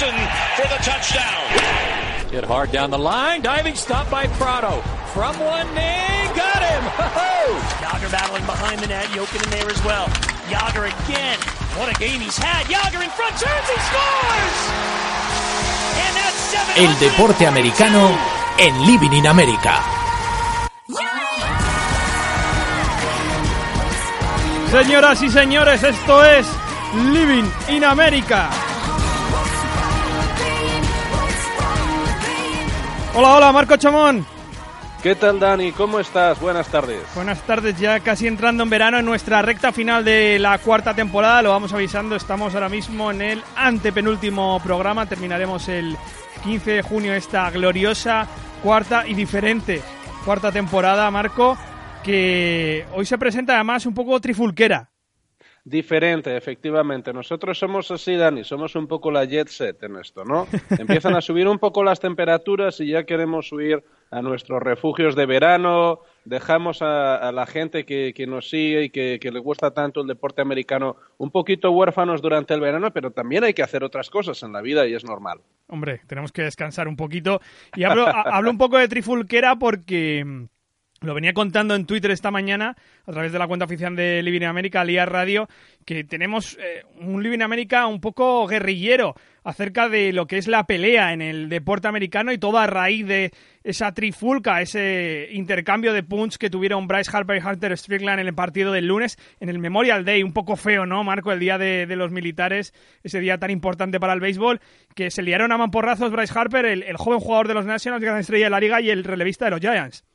Malik Jackson for the touchdown. Hit hard down the line, diving stop by Prado. From one knee, got him! Yager battling behind the net, Jokin in there as well. Yager again. What a game he's had. Yager in front, turns, he scores! And that's seven. El deporte americano en Living in America. Señoras y señores, esto es Living in America. Hola, hola, Marco Chamón. ¿Qué tal, Dani? ¿Cómo estás? Buenas tardes. Buenas tardes, ya casi entrando en verano en nuestra recta final de la cuarta temporada. Lo vamos avisando, estamos ahora mismo en el antepenúltimo programa. Terminaremos el 15 de junio esta gloriosa cuarta y diferente cuarta temporada, Marco, que hoy se presenta además un poco trifulquera. Diferente, efectivamente. Nosotros somos así, Dani, somos un poco la jet set en esto, ¿no? Empiezan a subir un poco las temperaturas y ya queremos huir a nuestros refugios de verano, dejamos a, la gente que, nos sigue y que, le gusta tanto el deporte americano un poquito huérfanos durante el verano, pero también hay que hacer otras cosas en la vida y es normal. Hombre, tenemos que descansar un poquito. Y hablo, hablo un poco de trifulquera porque lo venía contando en Twitter esta mañana a través de la cuenta oficial de Living America, Lía Radio, que tenemos eh, un Living America un poco guerrillero acerca de lo que es la pelea en el deporte americano y todo a raíz de esa trifulca, ese intercambio de punts que tuvieron Bryce Harper y Hunter Strickland en el partido del lunes, en el Memorial Day, un poco feo, ¿no, Marco? El día de, los militares, ese día tan importante para el béisbol, que se liaron a mamporrazos Bryce Harper, el, el joven jugador de los Nationals, gran estrella de la liga, y el relevista de los Giants.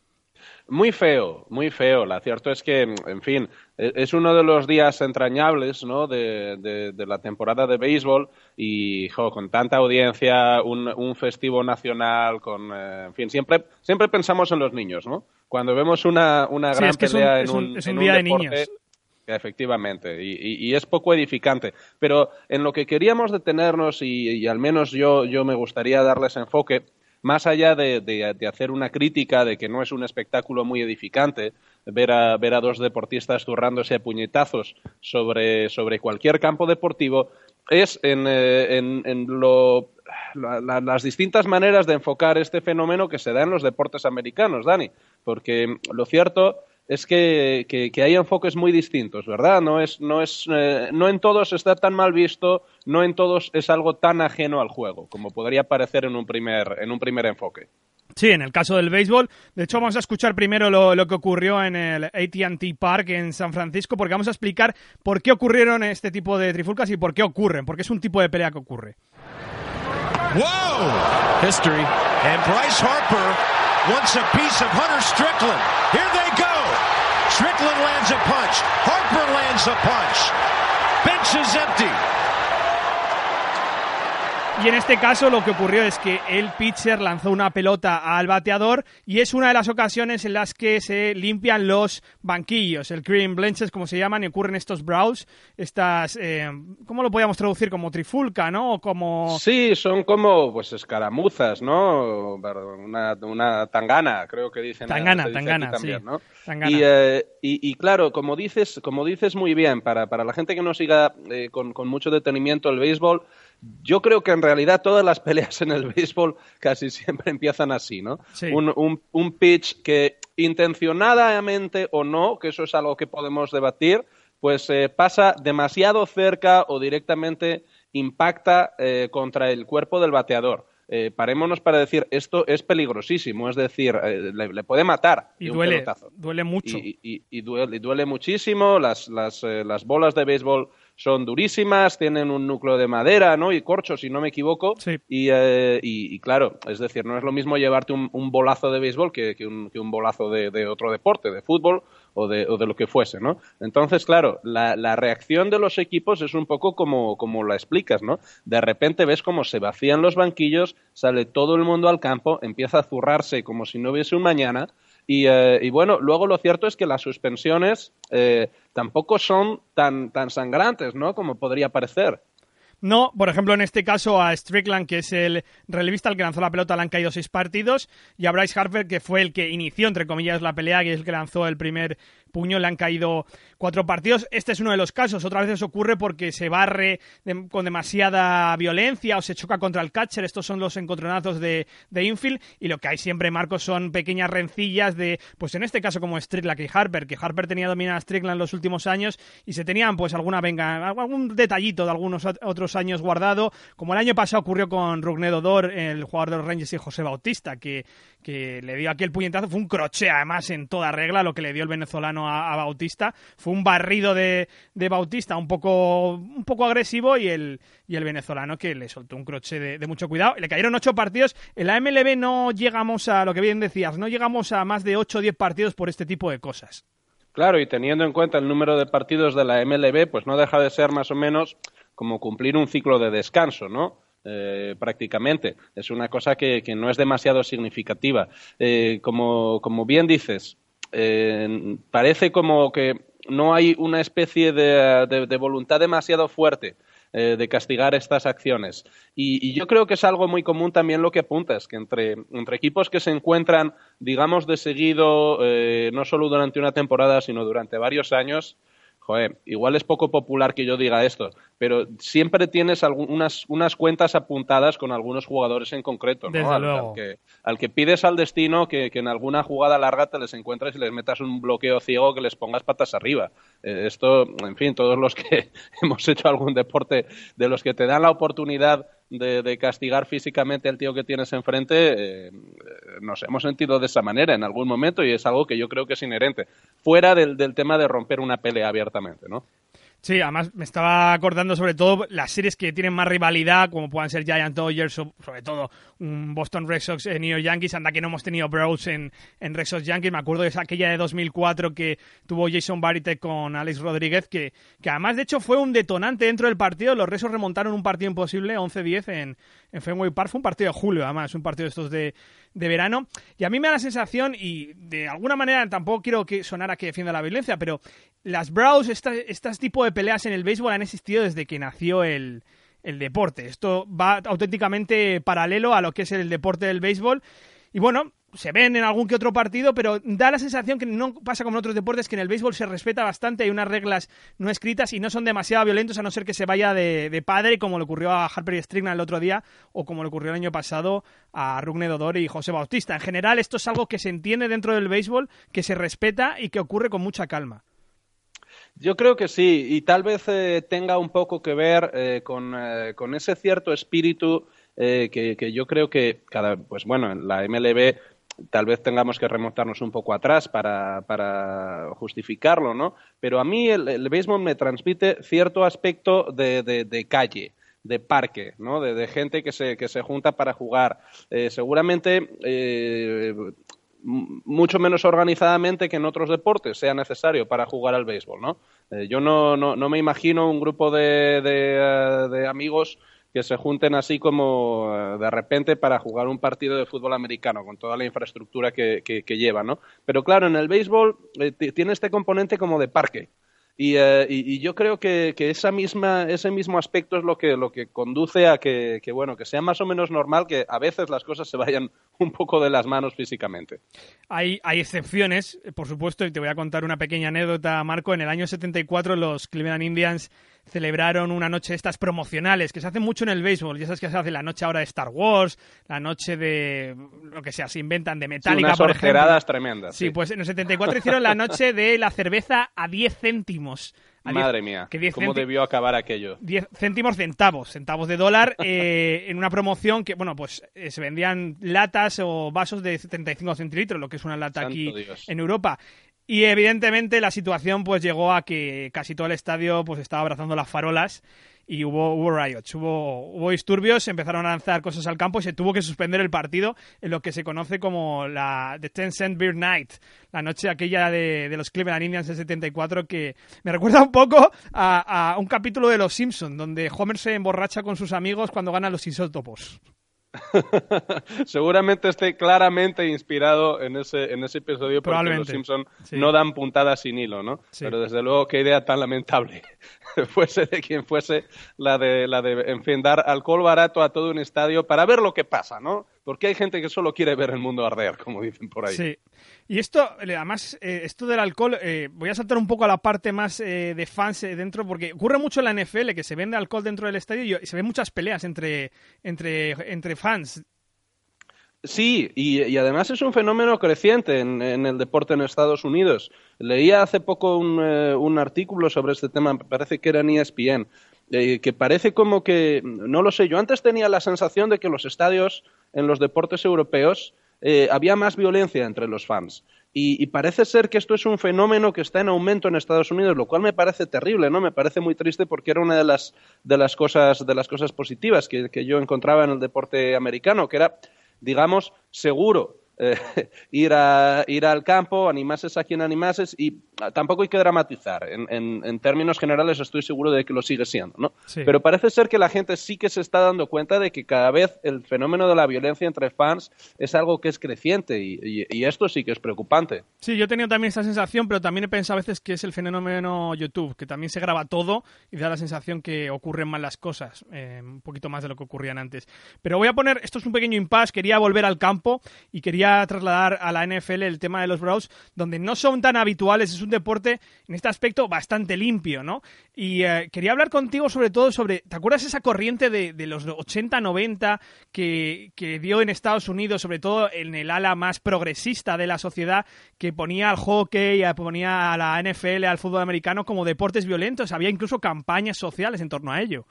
Muy feo, muy feo. La cierto es que, en fin, e, es uno de los días entrañables ¿no? de, la temporada de béisbol y con tanta audiencia, un, festivo nacional, con, eh, en fin, siempre, siempre pensamos en los niños, ¿no? Cuando vemos una, una gran pelea en un, es un, día de niños. Efectivamente, y, es poco edificante. Pero en lo que queríamos detenernos, y, y al menos yo, yo me gustaría darles enfoque, más allá de, hacer una crítica de que no es un espectáculo muy edificante ver a, ver a dos deportistas zurrándose a puñetazos sobre, sobre cualquier campo deportivo, es en, eh, en, lo, las distintas maneras de enfocar este fenómeno que se da en los deportes americanos, Dani. Porque lo cierto es que, que, hay enfoques muy distintos, ¿verdad? No, es, no, es, eh, no en todos está tan mal visto, no en todos es algo tan ajeno al juego, como podría parecer en un primer, en un primer enfoque. Sí, en el caso del béisbol. De hecho, vamos a escuchar primero lo, lo que ocurrió en el ATT Park en San Francisco, porque vamos a explicar por qué ocurrieron este tipo de trifulcas y por qué ocurren, porque es un tipo de pelea que ocurre. ¡Wow! History. And Bryce Harper wants a piece of Hunter Strickland. Here they go. Strickland lands a punch. Harper lands a punch. Bench is empty. Y en este caso lo que ocurrió es que el pitcher lanzó una pelota al bateador y es una de las ocasiones en las que se limpian los banquillos, el cream blenches como se llaman, y ocurren estos brows, estas, eh, ¿cómo lo podríamos traducir? Como trifulca, ¿no? O como... Sí, son como pues escaramuzas, ¿no? Una, una tangana, creo que dicen. Tangana, tangana, sí. Eh, y, claro, como dices, como dices muy bien, para, para la gente que no siga eh, con, con mucho detenimiento el béisbol, yo creo que en realidad todas las peleas en el béisbol casi siempre empiezan así, ¿no? Un, pitch que intencionadamente o no, que eso es algo que podemos debatir, pues eh, pasa demasiado cerca o directamente impacta eh, contra el cuerpo del bateador. Eh, parémonos para decir esto es peligrosísimo, es decir, le, puede matar. Y duele, duele mucho. Y, duele, duele, muchísimo. Las, las, las bolas de béisbol son durísimas, tienen un núcleo de madera, ¿no? Y corcho, si no me equivoco. Eh, y, claro, es decir, no es lo mismo llevarte un, bolazo de béisbol que, un, bolazo de, otro deporte, de fútbol o de, lo que fuese, ¿no? Entonces, claro, la, reacción de los equipos es un poco como, como la explicas, ¿no? De repente ves cómo se vacían los banquillos, sale todo el mundo al campo, empieza a zurrarse como si no hubiese un mañana eh, y, bueno, luego lo cierto es que las suspensiones eh, tampoco son tan, tan sangrantes, ¿no? Como podría parecer. No, por ejemplo, en este caso a Strickland, que es el relevista el que lanzó la pelota, le han caído seis partidos, y a Bryce Harper, que fue el que inició, entre comillas, la pelea, que es el que lanzó el primer puño, le han caído cuatro partidos. Este es uno de los casos. Otras veces ocurre porque se barre con demasiada violencia o se choca contra el catcher. Estos son los encontronazos de, de infield. Y lo que hay siempre, Marcos, son pequeñas rencillas de, pues en este caso como Strickland y Harper, que Harper tenía dominada a Strickland en los últimos años y se tenían pues alguna venga, algún detallito de algunos otros años guardado, como el año pasado ocurrió con Rugnedo Dor, el jugador de los Rangers y José Bautista, que, que le dio aquel puñetazo, fue un croche además en toda regla lo que le dio el venezolano a, Bautista, fue un barrido de, de, Bautista un poco, un poco agresivo y el, y el venezolano que le soltó un croche de, mucho cuidado, le cayeron ocho partidos, en la MLB no llegamos a, lo que bien decías, no llegamos a más de ocho o diez partidos por este tipo de cosas. Claro, y teniendo en cuenta el número de partidos de la MLB, pues no deja de ser más o menos como cumplir un ciclo de descanso, ¿no? Eh, prácticamente. Es una cosa que, no es demasiado significativa. Eh, como, bien dices, eh, parece como que no hay una especie de voluntad demasiado fuerte eh, de castigar estas acciones. Y, yo creo que es algo muy común también lo que apuntas, que entre, equipos que se encuentran, digamos, de seguido, eh, no solo durante una temporada, sino durante varios años, joder, igual es poco popular que yo diga esto, pero siempre tienes algunas unas cuentas apuntadas con algunos jugadores en concreto, ¿no? Al, que, al, que, pides al destino que, en alguna jugada larga te les encuentres y les metas un bloqueo ciego que les pongas patas arriba. Eh, esto, en fin, todos los que hemos hecho algún deporte, de los que te dan la oportunidad de, castigar físicamente al tío que tienes enfrente, eh, nos hemos sentido de esa manera en algún momento y es algo que yo creo que es inherente, fuera del, del tema de romper una pelea abiertamente, ¿no? Sí, además me estaba acordando sobre todo las series que tienen más rivalidad, como puedan ser Giant Dodgers sobre todo un Boston Red Sox en New York Yankees. Anda que no hemos tenido Bros en, en Red Sox Yankees. Me acuerdo de aquella de 2004 que tuvo Jason Barrett con Alex Rodríguez, que, que además de hecho fue un detonante dentro del partido. Los Red Sox remontaron un partido imposible, 11-10 en, en Fenway Park. Fue un partido de julio, además, un partido de estos de, de verano. Y a mí me da la sensación, y de alguna manera tampoco quiero que sonara que defienda la violencia, pero las Bros, estas tipo de peleas en el béisbol han existido desde que nació el, el deporte. Esto va auténticamente paralelo a lo que es el deporte del béisbol. Y bueno, se ven en algún que otro partido, pero da la sensación que no pasa como en otros deportes, que en el béisbol se respeta bastante, hay unas reglas no escritas y no son demasiado violentos a no ser que se vaya de, padre, como le ocurrió a Harper y Strickland el otro día, o como le ocurrió el año pasado a Rugne Dodor y José Bautista. En general, esto es algo que se entiende dentro del béisbol, que se respeta y que ocurre con mucha calma. Yo creo que sí, y tal vez eh, tenga un poco que ver eh, con, eh, con, ese cierto espíritu que, yo creo que cada, pues bueno, en la MLB tal vez tengamos que remontarnos un poco atrás para, para justificarlo, ¿no? Pero a mí el, béisbol me transmite cierto aspecto de, de, calle de parque, ¿no? De, gente que se, que se junta para jugar. Eh, seguramente eh, mucho menos organizadamente que en otros deportes sea necesario para jugar al béisbol, ¿no? Eh, yo no, no, no, me imagino un grupo de, de amigos que se junten así como eh, de repente para jugar un partido de fútbol americano con toda la infraestructura que, que, lleva, ¿no? Pero claro, en el béisbol eh, tiene este componente como de parque. Eh, y, yo creo que, esa misma, ese mismo aspecto es lo que, lo que conduce a que, bueno, que sea más o menos normal que a veces las cosas se vayan un poco de las manos físicamente. Hay, hay excepciones, por supuesto, y te voy a contar una pequeña anécdota, Marco. En el año 74 los Cleveland Indians celebraron una noche de estas promocionales, que se hace mucho en el béisbol. Ya sabes que se hace la noche ahora de Star Wars, la noche de lo que sea, se inventan de Metallica, por ejemplo. tremendas. Sí, pues en el 74 hicieron la noche de la cerveza a 10 céntimos. Madre mía, ¿cómo debió acabar aquello? 10 céntimos centavos, centavos de dólar, eh, en una promoción que, bueno, pues eh, se vendían latas o vasos de 75 centilitros, lo que es una lata aquí en Europa. Y evidentemente la situación pues llegó a que casi todo el estadio pues estaba abrazando las farolas y hubo, hubo riots, hubo, hubo disturbios, empezaron a lanzar cosas al campo y se tuvo que suspender el partido en lo que se conoce como la The Ten Cent Beer Night, la noche aquella de, de los Cleveland Indians del 74 que me recuerda un poco a, a un capítulo de Los Simpsons donde Homer se emborracha con sus amigos cuando ganan los isótopos. Seguramente esté claramente inspirado en ese, en ese episodio porque los Simpson no dan puntadas sin hilo, ¿no? Pero desde luego qué idea tan lamentable fuese de quien fuese la de, la de, alcohol barato a todo un estadio para ver lo que pasa, ¿no? Porque hay gente que solo quiere ver el mundo arder, como dicen por ahí. Sí. Y esto, además, eh, esto del alcohol, eh, voy a saltar un poco a la parte más eh, de fans dentro, porque ocurre mucho en la NFL, que se vende alcohol dentro del estadio y se ven muchas peleas entre, entre, entre fans. Sí, y, además es un fenómeno creciente en, el deporte en Estados Unidos. Leía hace poco un, un artículo sobre este tema, parece que era en ESPN, que parece como que, no lo sé, yo antes tenía la sensación de que los estadios en los deportes europeos eh, había más violencia entre los fans. Y, parece ser que esto es un fenómeno que está en aumento en Estados Unidos, lo cual me parece terrible, ¿no? Me parece muy triste porque era una de las, de las, cosas, de las cosas positivas que, que yo encontraba en el deporte americano, que era, digamos, seguro eh, ir, a, ir al campo, animases a quien animases y tampoco hay que dramatizar. En, términos generales estoy seguro de que lo sigue siendo, ¿no? Pero parece ser que la gente sí que se está dando cuenta de que cada vez el fenómeno de la violencia entre fans es algo que es creciente y, esto sí que es preocupante. Sí, yo he tenido también esa sensación, pero también he pensado a veces que es el fenómeno YouTube, que también se graba todo y da la sensación que ocurren mal las cosas, eh, un poquito más de lo que ocurrían antes. Pero voy a poner, esto es un pequeño impasse, quería volver al campo y quería trasladar a la NFL el tema de los Bros, donde no son tan habituales, es un deporte en este aspecto bastante limpio, ¿no? Y eh, quería hablar contigo sobre todo sobre, ¿te acuerdas esa corriente de, los 80-90 que, que dio en Estados Unidos, sobre todo en el ala más progresista de la sociedad, que ponía al hockey, ponía a la NFL, al fútbol americano como deportes violentos? Había incluso campañas sociales en torno a ello.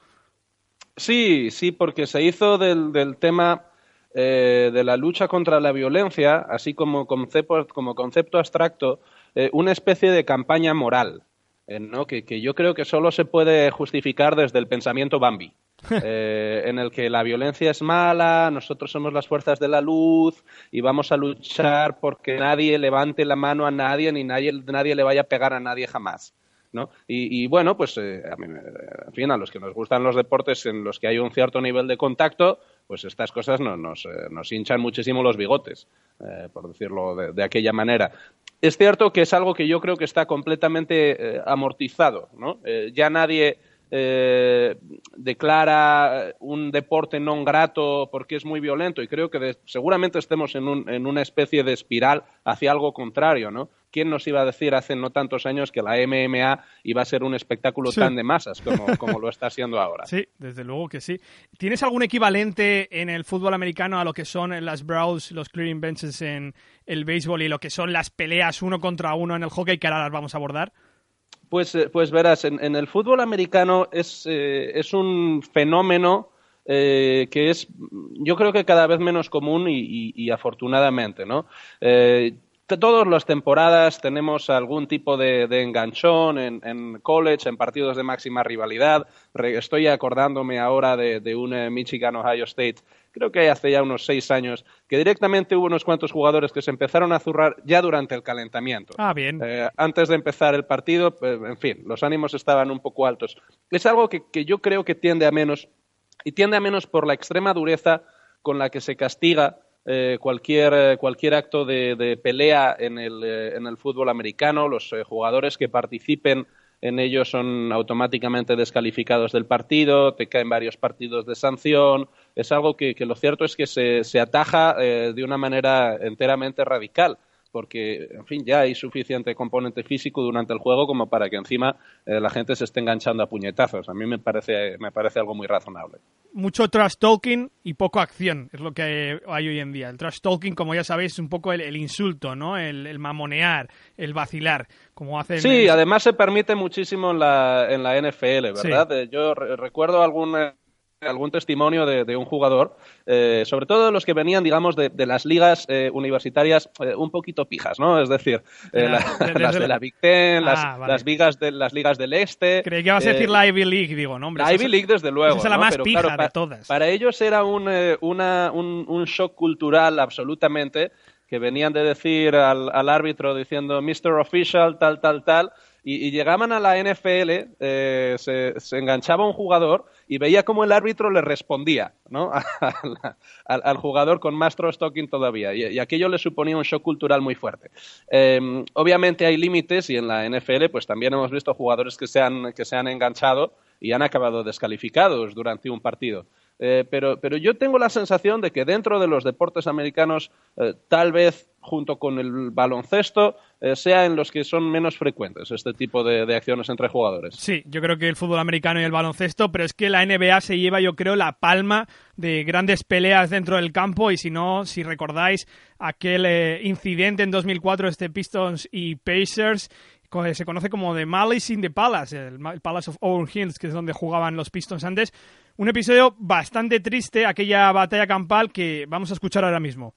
Sí, sí, porque se hizo del, del tema eh, de la lucha contra la violencia, así como concepto, como concepto abstracto, eh, una especie de campaña moral, eh, ¿no? que, yo creo que solo se puede justificar desde el pensamiento Bambi. en el que la violencia es mala, nosotros somos las fuerzas de la luz y vamos a luchar porque nadie levante la mano a nadie ni nadie, nadie le vaya a pegar a nadie jamás. ¿no? Y, bueno, pues a mí, en fin, a los que nos gustan los deportes en los que hay un cierto nivel de contacto, pues estas cosas nos, eh, nos, hinchan muchísimo los bigotes, eh, por decirlo de, aquella manera. Es cierto que es algo que yo creo que está completamente eh, amortizado, ¿no? ya nadie declara un deporte non grato porque es muy violento y creo que seguramente estemos en, en, una especie de espiral hacia algo contrario, ¿no? ¿Quién nos iba a decir hace no tantos años que la MMA iba a ser un espectáculo tan de masas como, lo está siendo ahora? Sí, desde luego que sí. ¿Tienes algún equivalente en el fútbol americano a lo que son las brawls, los clearing benches en el béisbol y lo que son las peleas uno contra uno en el hockey que ahora las vamos a abordar? Pues, eh, pues verás, en, el fútbol americano es, eh, es un fenómeno eh, que es, yo creo que cada vez menos común y, afortunadamente, ¿no? Todas las temporadas tenemos algún tipo de, enganchón en, college, en partidos de máxima rivalidad. estoy acordándome ahora de, un eh, Michigan-Ohio State, creo que hace ya unos seis años, que directamente hubo unos cuantos jugadores que se empezaron a zurrar ya durante el calentamiento. Ah, bien. Eh, antes de empezar el partido, pues, en fin, los ánimos estaban un poco altos. Es algo que, que yo creo que tiende a menos, y tiende a menos por la extrema dureza con la que se castiga eh, cualquier, eh, cualquier acto de, pelea en el, eh, en el, fútbol americano. Los jugadores que participen en ello son automáticamente descalificados del partido, te caen varios partidos de sanción. Es algo que, que lo cierto es que se, se ataja de una manera enteramente radical porque, en fin, ya hay suficiente componente físico durante el juego como para que encima la gente se esté enganchando a puñetazos. A mí me parece, me parece algo muy razonable mucho trash talking y poco acción, es lo que hay hoy en día. El trash talking, como ya sabéis, es un poco el, insulto, ¿no? El, mamonear, el vacilar, como hace... Sí, además se permite muchísimo en la, en la NFL, ¿verdad? Eh, yo recuerdo algún eh, algún testimonio de, un jugador, eh, sobre todo los que venían, digamos, de, las ligas eh, universitarias eh, un poquito pijas, ¿no? Es decir, las de la Big Ten, las, ah, las, ligas de, las ligas del Este. Creí que ibas a decir la Ivy League, digo, ¿no? la Ivy League, desde luego. Esa es la más pija de todas. Para ellos era un, una, un, un shock cultural absolutamente que venían de decir al, al árbitro diciendo Mr. Official, tal, tal, tal, y, llegaban a la NFL, eh, se, enganchaba un jugador y veía cómo el árbitro le respondía ¿no? al, jugador con más talking todavía. Y, aquello le suponía un shock cultural muy fuerte. Em, obviamente hay límites y en la NFL pues también hemos visto jugadores que se han, que se han enganchado y han acabado descalificados durante un partido. Eh, pero, pero yo tengo la sensación de que dentro de los deportes americanos, eh, tal vez junto con el baloncesto, eh, sea en los que son menos frecuentes este tipo de, de, acciones entre jugadores. Sí, yo creo que el fútbol americano y el baloncesto, pero es que la NBA se lleva, yo creo, la palma de grandes peleas dentro del campo y si no, si recordáis aquel incidente en 2004 este Pistons y Pacers se conoce como The Malice in the Palace, el, Palace of Owen Hills, que es donde jugaban los Pistons antes. Un episodio bastante triste, aquella batalla campal que vamos a escuchar ahora mismo.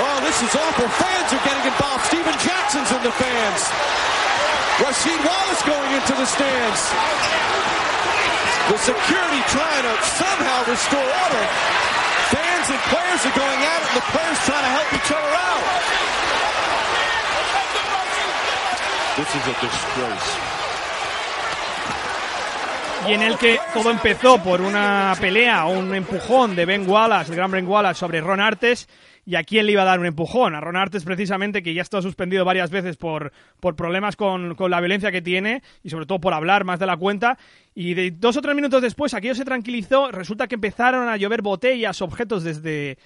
Oh, this is awful. Fans are getting involved. Steven Jackson's in the fans. Rasheed Wallace going into the stands. The security trying to somehow restore order. Fans and players are going at it, and the players trying to help each other out. This is a disgrace. y en el que todo empezó por una pelea o un empujón de Ben Wallace, el gran Ben Wallace, sobre Ron Artes, y a quién le iba a dar un empujón. A Ron Artes, precisamente, que ya está suspendido varias veces por, por problemas con, con, la violencia que tiene y sobre todo por hablar más de la cuenta. Y de dos o tres minutos después, aquello se tranquilizó. Resulta que empezaron a llover botellas, objetos desde,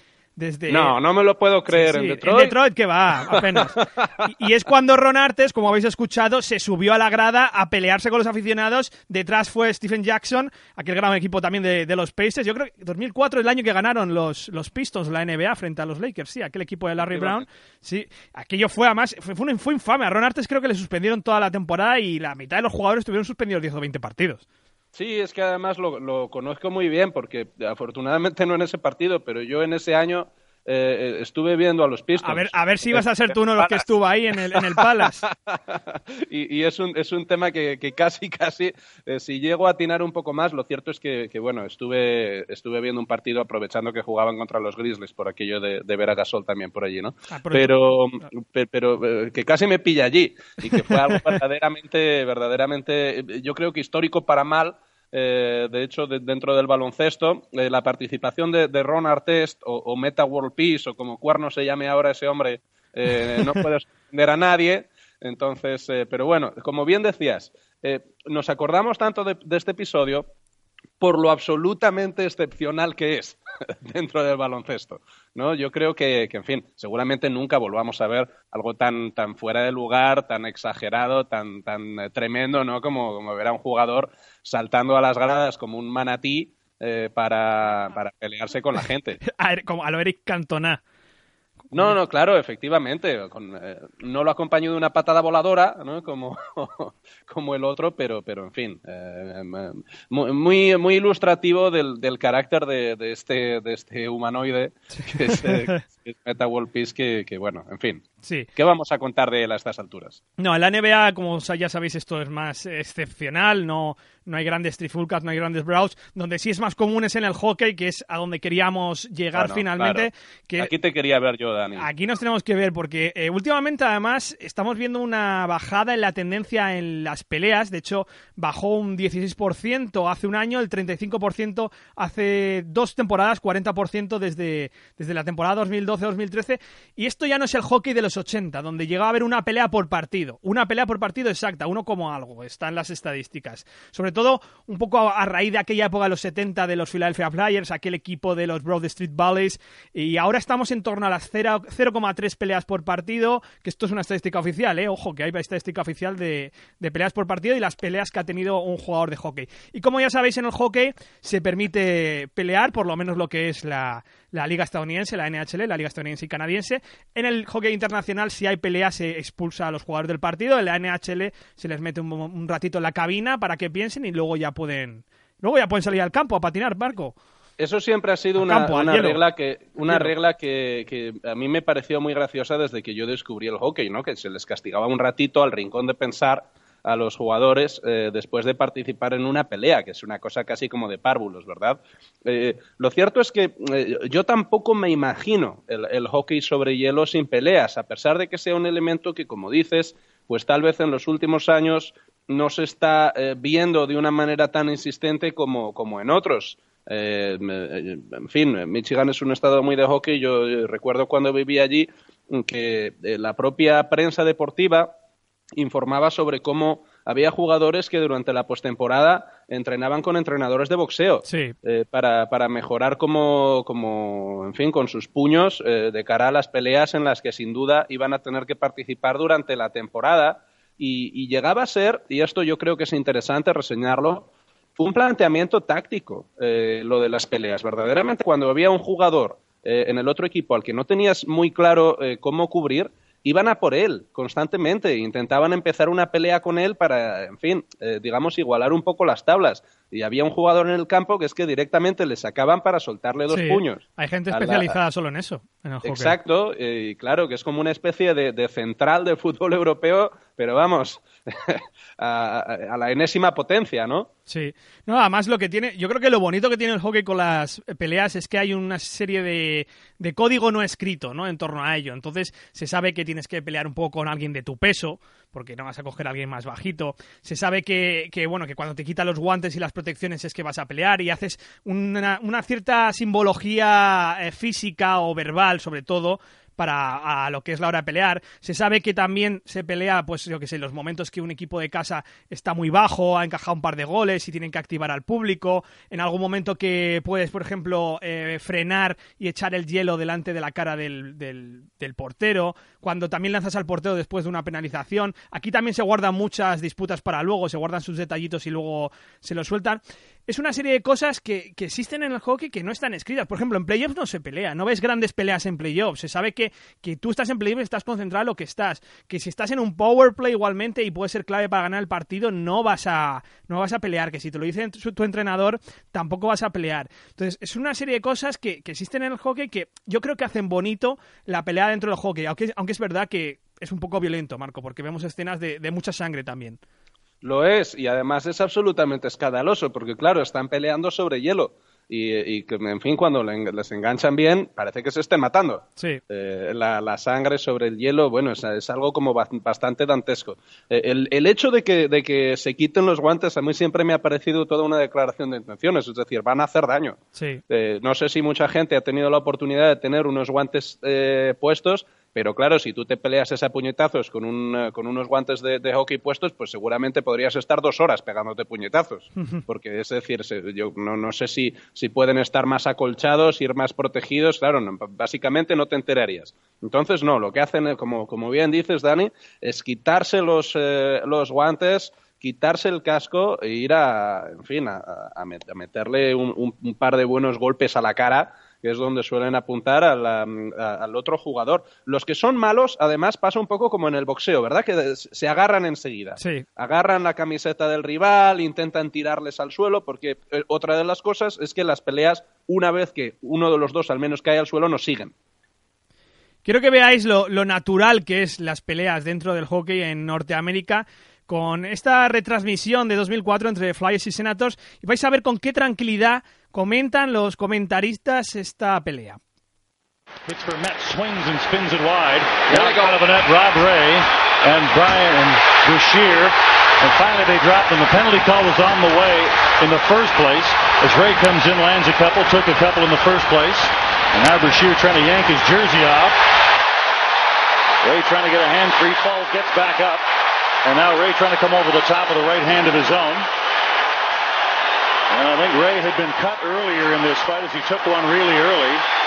no, no me lo puedo creer. ¿En Detroit? En Detroit que va, apenas. y, es cuando Ron Artes, como habéis escuchado, se subió a la grada a pelearse con los aficionados. Detrás fue Stephen Jackson, aquel gran equipo también de, los Pacers. Yo creo que 2004 es el año que ganaron los, los Pistons, la NBA, frente a los Lakers. Sí, aquel equipo de Larry Brown. Sí, aquello fue además, fue, fue, infame. A Ron Artes creo que le suspendieron toda la temporada y la mitad de los jugadores tuvieron suspendidos 10 o 20 partidos. Sí, es que además lo, conozco muy bien porque afortunadamente no en ese partido, pero yo en ese año eh, eh, estuve viendo a los Pistons. A ver, a ver si ibas a ser tú uno de los que estuvo ahí en el, en el Palace. y, y es, un, es un tema que, que casi, casi, eh, si llego a atinar un poco más, lo cierto es que, que, bueno, estuve, estuve viendo un partido aprovechando que jugaban contra los Grizzlies por aquello de, de ver a Gasol también por allí, ¿no? Ah, pero, pero, que casi me pilla allí y que fue algo verdaderamente, verdaderamente, yo creo que histórico para mal eh, de hecho, dentro del baloncesto, eh, la participación de, Ron Artest o, Meta World Peace o como cuerno se llame ahora ese hombre, eh, no puede sorprender a nadie. Entonces, pero bueno, como bien decías, nos acordamos tanto de, este episodio por lo absolutamente excepcional que es dentro del baloncesto. ¿no? Yo creo que, en fin, seguramente nunca volvamos a ver algo tan, tan fuera de lugar, tan exagerado, tan, tan eh, tremendo, ¿no? Como, como ver a un jugador saltando a las gradas como un manatí eh, para, para pelearse con la gente. como a lo Eric Cantona. No, no, claro, efectivamente. Eh, no lo acompañó de una patada voladora, ¿no? como, como el otro, pero, pero en fin, eh, muy, muy ilustrativo del, del carácter de, de, este, de este humanoide, que es, eh, Meta World Peace, que, que, bueno, en fin. Sí. ¿Qué vamos a contar de él a estas alturas? No, en la NBA, como ya sabéis, esto es más excepcional, no, no hay grandes trifulcas, no hay grandes brawls. Donde sí es más común es en el hockey, que es a donde queríamos llegar finalmente. Que aquí te quería ver yo, Dani. Aquí nos tenemos que ver, porque eh, últimamente además estamos viendo una bajada en la tendencia en las peleas. De hecho, bajó un 16% hace un año, el 35% hace dos temporadas, 40% desde, desde la temporada 2012-2013. Y esto ya no es el hockey de los 80, donde llegaba a haber una pelea por partido. Una pelea por partido exacta, uno como algo, está en las estadísticas. Sobre todo un poco a, raíz de aquella época de los 70 de los Philadelphia Flyers, aquel equipo de los Broad Street Bullies, y ahora estamos en torno a las 0,3 peleas por partido, que esto es una estadística oficial, ¿eh? ojo, que hay estadística oficial de, de peleas por partido y las peleas que ha tenido un jugador de hockey. Y como ya sabéis, en el hockey se permite pelear, por lo menos lo que es la, la liga estadounidense, la NHL, la liga estadounidense y canadiense. En el hockey internacional, si hay pelea, se expulsa a los jugadores del partido. En la NHL se les mete un, ratito en la cabina para que piensen y luego ya pueden, luego ya pueden salir al campo a patinar, Marco. Eso siempre ha sido una, regla que una regla que, que, a mí me pareció muy graciosa desde que yo descubrí el hockey, ¿no? Que se les castigaba un ratito al rincón de pensar a los jugadores eh, después de participar en una pelea, que es una cosa casi como de párvulos, ¿verdad? Eh, lo cierto es que eh, yo tampoco me imagino el, hockey sobre hielo sin peleas, a pesar de que sea un elemento que, como dices, pues tal vez en los últimos años no se está viendo de una manera tan insistente como, como en otros. en fin, Michigan es un estado muy de hockey. Yo recuerdo cuando vivía allí que la propia prensa deportiva informaba sobre cómo había jugadores que durante la postemporada entrenaban con entrenadores de boxeo eh, para, para, mejorar como, como, en fin, con sus puños eh, de cara a las peleas en las que sin duda iban a tener que participar durante la temporada. Y, llegaba a ser, y esto yo creo que es interesante reseñarlo, fue un planteamiento táctico eh, lo de las peleas. Verdaderamente, cuando había un jugador en el otro equipo al que no tenías muy claro cómo cubrir, iban a por él constantemente, intentaban empezar una pelea con él para, en fin, eh, digamos, igualar un poco las tablas. Y había un jugador en el campo que es que directamente le sacaban para soltarle dos puños. Hay gente especializada solo en eso. Exacto, y claro, que es como una especie de, central del fútbol europeo, pero vamos, a, la enésima potencia, ¿no? Sí. No, además lo que tiene, yo creo que lo bonito que tiene el hockey con las peleas es que hay una serie de, de código no escrito, ¿no? En torno a ello. Entonces se sabe que tienes que pelear un poco con alguien de tu peso, porque no vas a coger a alguien más bajito. Se sabe que, que bueno, que cuando te quitan los guantes y las protecciones es que vas a pelear y haces una, una cierta simbología eh, física o verbal, sobre todo, para a lo que es la hora de pelear. Se sabe que también se pelea, pues yo que sé, los momentos que un equipo de casa está muy bajo, ha encajado un par de goles y tienen que activar al público. En algún momento que puedes, por ejemplo, eh, frenar y echar el hielo delante de la cara del, del, del, portero. Cuando también lanzas al portero después de una penalización. Aquí también se guardan muchas disputas para luego, se guardan sus detallitos y luego se los sueltan es una serie de cosas que, que, existen en el hockey que no están escritas. Por ejemplo, en playoffs no se pelea, no ves grandes peleas en playoffs. Se sabe que, que tú estás en playoffs y estás concentrado en lo que estás. Que si estás en un power play igualmente y puede ser clave para ganar el partido, no vas a, no vas a pelear. Que si te lo dice tu, entrenador, tampoco vas a pelear. Entonces, es una serie de cosas que, que, existen en el hockey que yo creo que hacen bonito la pelea dentro del hockey. Aunque, aunque es verdad que es un poco violento, Marco, porque vemos escenas de, de mucha sangre también. Lo es, y además es absolutamente escandaloso, porque claro, están peleando sobre hielo. Y, y en fin, cuando les enganchan bien, parece que se estén matando. Sí. Eh, la, sangre sobre el hielo, bueno, es, es algo como bastante dantesco. Eh, el, el, hecho de que, de que se quiten los guantes a mí siempre me ha parecido toda una declaración de intenciones, es decir, van a hacer daño. Sí. Eh, no sé si mucha gente ha tenido la oportunidad de tener unos guantes puestos pero claro, si tú te peleas ese puñetazos con, un, eh, con unos guantes de, hockey puestos, pues seguramente podrías estar dos horas pegándote puñetazos. Porque es decir, yo no, no sé si, si pueden estar más acolchados, ir más protegidos. Claro, básicamente no te enterarías. Entonces, no, lo que hacen, eh, como, como bien dices, Dani, es quitarse los, eh, los guantes quitarse el casco e ir a, en fin, a, a meterle un, un, par de buenos golpes a la cara que es donde suelen apuntar al otro jugador. Los que son malos, además, pasa un poco como en el boxeo, ¿verdad? Que se agarran enseguida. Sí. Agarran la camiseta del rival, intentan tirarles al suelo, porque eh, otra de las cosas es que las peleas, una vez que uno de los dos al menos cae al suelo, no siguen. Quiero que veáis lo, lo natural que es las peleas dentro del hockey en Norteamérica con esta retransmisión de 2004 entre Flyers y Senators y vais a ver con qué tranquilidad comentan los comentaristas esta pelea. Pittsburgh Met swings and spins it wide. Now out of the net, Rob Ray and Brian Bouchier. And finally they dropped, and the penalty call was on the way in the first place. As Ray comes in, lands a couple, took a couple in the first place. And now Bouchier trying to yank his jersey off. Ray trying to get a hand free, falls, gets back up. And now Ray trying to come over the top of the right hand of his own. And I think Ray had been cut earlier in this fight as he took one really early.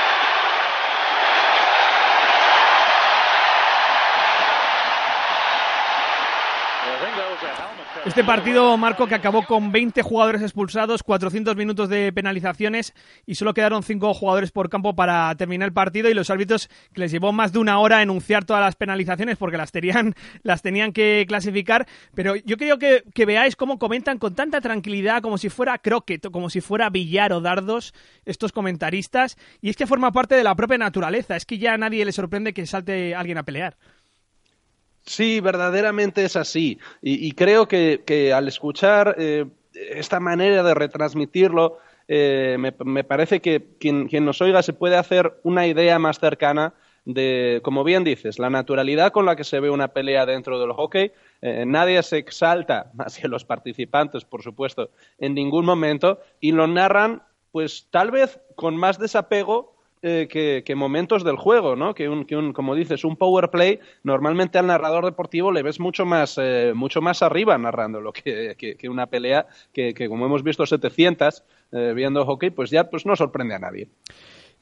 Este partido, Marco, que acabó con 20 jugadores expulsados, 400 minutos de penalizaciones y solo quedaron 5 jugadores por campo para terminar el partido y los árbitros que les llevó más de una hora enunciar todas las penalizaciones porque las tenían, las tenían que clasificar. Pero yo creo que, veáis cómo comentan con tanta tranquilidad, como si fuera croquet, como si fuera billar o dardos, estos comentaristas. Y es que forma parte de la propia naturaleza. Es que ya a nadie le sorprende que salte alguien a pelear. Sí, verdaderamente es así. Y, creo que, al escuchar eh, esta manera de retransmitirlo, eh, me, parece que quien, nos oiga se puede hacer una idea más cercana de, como bien dices, la naturalidad con la que se ve una pelea dentro del hockey. Eh, nadie se exalta, más que los participantes, por supuesto, en ningún momento, y lo narran pues tal vez con más desapego eh, que, momentos del juego, ¿no? Que un, que un, como dices, un power play, normalmente al narrador deportivo le ves mucho más, eh, mucho más arriba narrándolo que, que, una pelea que, como hemos visto 700 eh, viendo hockey, pues ya pues no sorprende a nadie.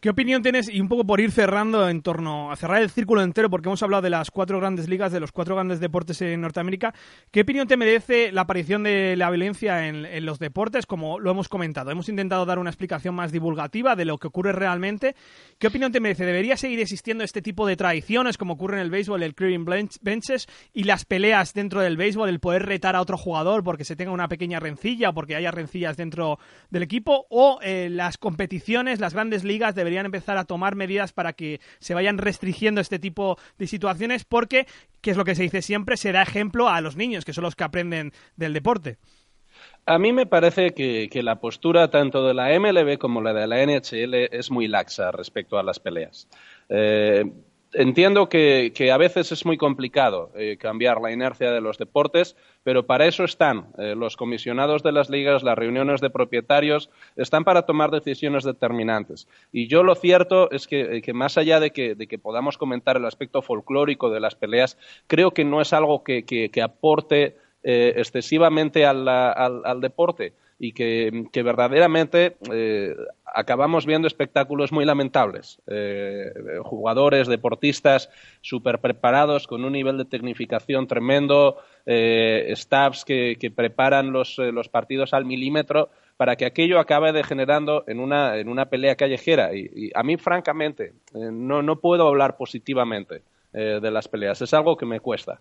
¿Qué opinión tienes? Y un poco por ir cerrando en torno a cerrar el círculo entero, porque hemos hablado de las cuatro grandes ligas, de los cuatro grandes deportes en Norteamérica. ¿Qué opinión te merece la aparición de la violencia en, los deportes? Como lo hemos comentado, hemos intentado dar una explicación más divulgativa de lo que ocurre realmente. ¿Qué opinión te merece? ¿Debería seguir existiendo este tipo de tradiciones, como ocurre en el béisbol, el clearing benches y las peleas dentro del béisbol, el poder retar a otro jugador porque se tenga una pequeña rencilla o porque haya rencillas dentro del equipo? ¿O eh, las competiciones, las grandes ligas, deberían deberían empezar a tomar medidas para que se vayan restringiendo este tipo de situaciones porque, que es lo que se dice siempre, se da ejemplo a los niños, que son los que aprenden del deporte. A mí me parece que, la postura tanto de la MLB como la de la NHL es muy laxa respecto a las peleas. Eh, entiendo que, a veces es muy complicado eh, cambiar la inercia de los deportes, pero para eso están eh, los comisionados de las ligas, las reuniones de propietarios, están para tomar decisiones determinantes. Y yo lo cierto es que, eh, más allá de que, podamos comentar el aspecto folclórico de las peleas, creo que no es algo que, aporte excesivamente al deporte y que, verdaderamente eh, acabamos viendo espectáculos muy lamentables. Eh, jugadores, deportistas súper preparados con un nivel de tecnificación tremendo, eh, staffs que, preparan los, partidos al milímetro para que aquello acabe degenerando en una, en una pelea callejera. Y, a mí, francamente, no, no puedo hablar positivamente de las peleas. Es algo que me cuesta.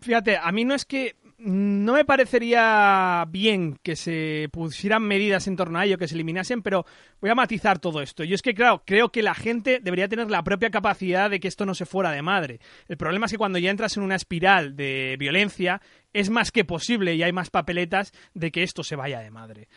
Fíjate, a mí no es que no me parecería bien que se pusieran medidas en torno a ello, que se eliminasen, pero voy a matizar todo esto. Yo es que, claro, creo que la gente debería tener la propia capacidad de que esto no se fuera de madre. El problema es que cuando ya entras en una espiral de violencia, es más que posible y hay más papeletas de que esto se vaya de madre.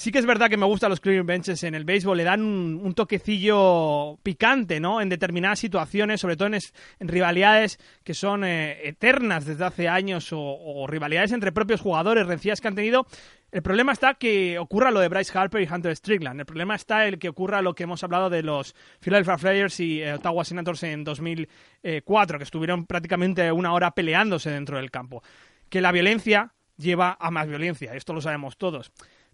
Sí que es verdad que me gustan los clearing benches en el béisbol, le dan un, toquecillo picante, ¿no? En determinadas situaciones, sobre todo en, rivalidades que son eh, eternas desde hace años o, rivalidades entre propios jugadores, rencillas que han tenido. El problema está que ocurra lo de Bryce Harper y Hunter Strickland. El problema está el que ocurra lo que hemos hablado de los Philadelphia Flyers y eh, Ottawa Senators en 2004, que estuvieron prácticamente una hora peleándose dentro del campo. Que la violencia lleva a más violencia, esto lo sabemos todos.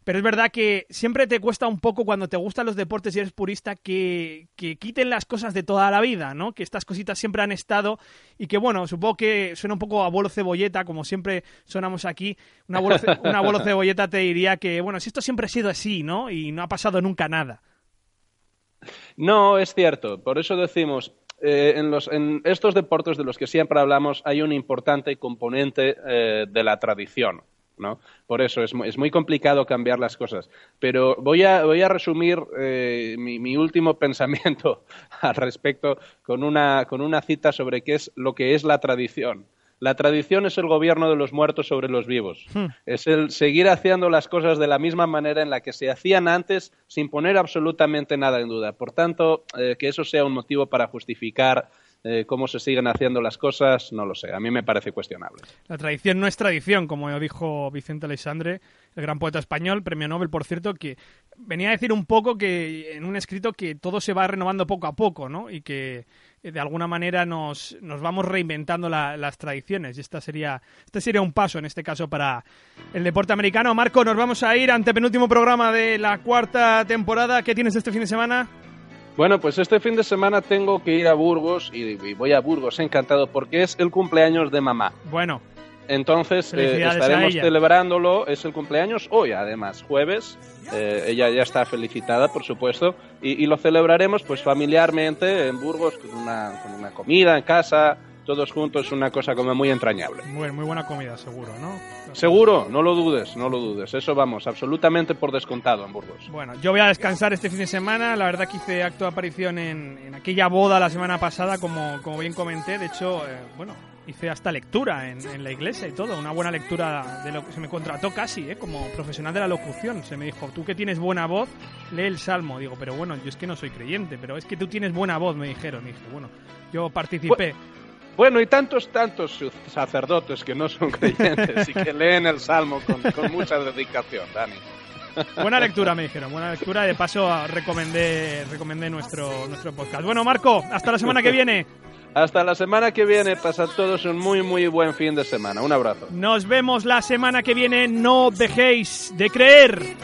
Pero es verdad que siempre te cuesta un poco cuando te gustan los deportes y eres purista que, quiten las cosas de toda la vida, ¿no? Que estas cositas siempre han estado y que, bueno, supongo que suena un poco abuelo cebolleta, como siempre sonamos aquí. Un abuelo, un abuelo cebolleta te diría que, bueno, si esto siempre ha sido así, ¿no? Y no ha pasado nunca nada. No, es cierto. Por eso decimos, eh, en, los, en, estos deportes de los que siempre hablamos hay un importante componente eh, de la tradición. ¿No? Por eso es, es, muy complicado cambiar las cosas. Pero voy a, voy a resumir eh, mi, mi, último pensamiento al respecto con una, con una cita sobre qué es lo que es la tradición. La tradición es el gobierno de los muertos sobre los vivos. Hmm. Es el seguir haciendo las cosas de la misma manera en la que se hacían antes sin poner absolutamente nada en duda. Por tanto, eh, que eso sea un motivo para justificar eh, cómo se siguen haciendo las cosas, no lo sé. A mí me parece cuestionable. La tradición no es tradición, como dijo Vicente Alexandre, el gran poeta español, premio Nobel, por cierto, que venía a decir un poco que en un escrito que todo se va renovando poco a poco, ¿no? Y que eh, de alguna manera nos, nos vamos reinventando las tradiciones. Y esta sería, este sería un paso, en este caso, para el deporte americano. Marco, nos vamos a ir ante penúltimo programa de la cuarta temporada. ¿Qué tienes este fin de semana? Bueno, pues este fin de semana tengo que ir a Burgos y, voy a Burgos encantado porque es el cumpleaños de mamá. Bueno. Entonces eh, estaremos celebrándolo, es el cumpleaños hoy además, jueves, eh, ella ya está felicitada por supuesto, y, lo celebraremos pues familiarmente en Burgos con una, con una comida en casa, todos juntos, una cosa como muy entrañable. Muy, muy buena comida, seguro, ¿no? Seguro, no lo dudes, no lo dudes. Eso vamos, absolutamente por descontado en Burgos. Bueno, yo voy a descansar este fin de semana. La verdad que hice acto de aparición en, aquella boda la semana pasada, como, como bien comenté. De hecho, eh, bueno, hice hasta lectura en, la iglesia y todo. Una buena lectura de lo que se me contrató casi, ¿eh? como profesional de la locución. Se me dijo, tú que tienes buena voz, lee el salmo. Digo, pero bueno, yo es que no soy creyente, pero es que tú tienes buena voz, me dijeron. Y dije, bueno, yo participé. Bueno, y tantos, tantos sacerdotes que no son creyentes y que leen el Salmo con, mucha dedicación, Dani. Buena lectura, me dijeron. Buena lectura. De paso, recomendé, recomendé nuestro, nuestro podcast. Bueno, Marco, hasta la semana que viene. Hasta la semana que viene. Pasad todos un muy, muy buen fin de semana. Un abrazo. Nos vemos la semana que viene. No dejéis de creer.